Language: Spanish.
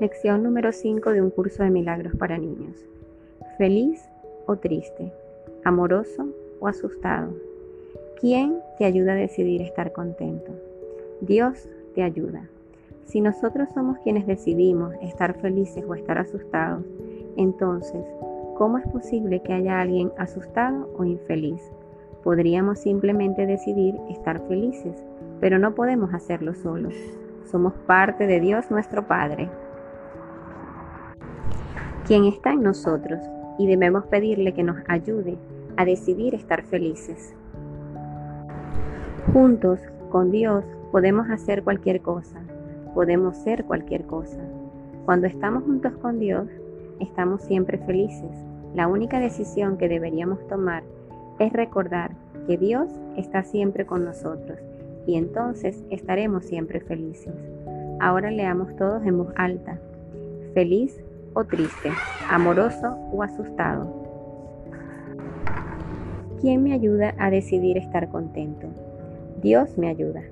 Lección número 5 de un curso de milagros para niños. Feliz o triste, amoroso o asustado. ¿Quién te ayuda a decidir estar contento? Dios te ayuda. Si nosotros somos quienes decidimos estar felices o estar asustados, entonces, ¿cómo es posible que haya alguien asustado o infeliz? Podríamos simplemente decidir estar felices, pero no podemos hacerlo solos. Somos parte de Dios nuestro Padre quien está en nosotros y debemos pedirle que nos ayude a decidir estar felices. Juntos, con Dios, podemos hacer cualquier cosa, podemos ser cualquier cosa. Cuando estamos juntos con Dios, estamos siempre felices. La única decisión que deberíamos tomar es recordar que Dios está siempre con nosotros y entonces estaremos siempre felices. Ahora leamos todos en voz alta. Feliz o triste, amoroso o asustado. ¿Quién me ayuda a decidir estar contento? Dios me ayuda.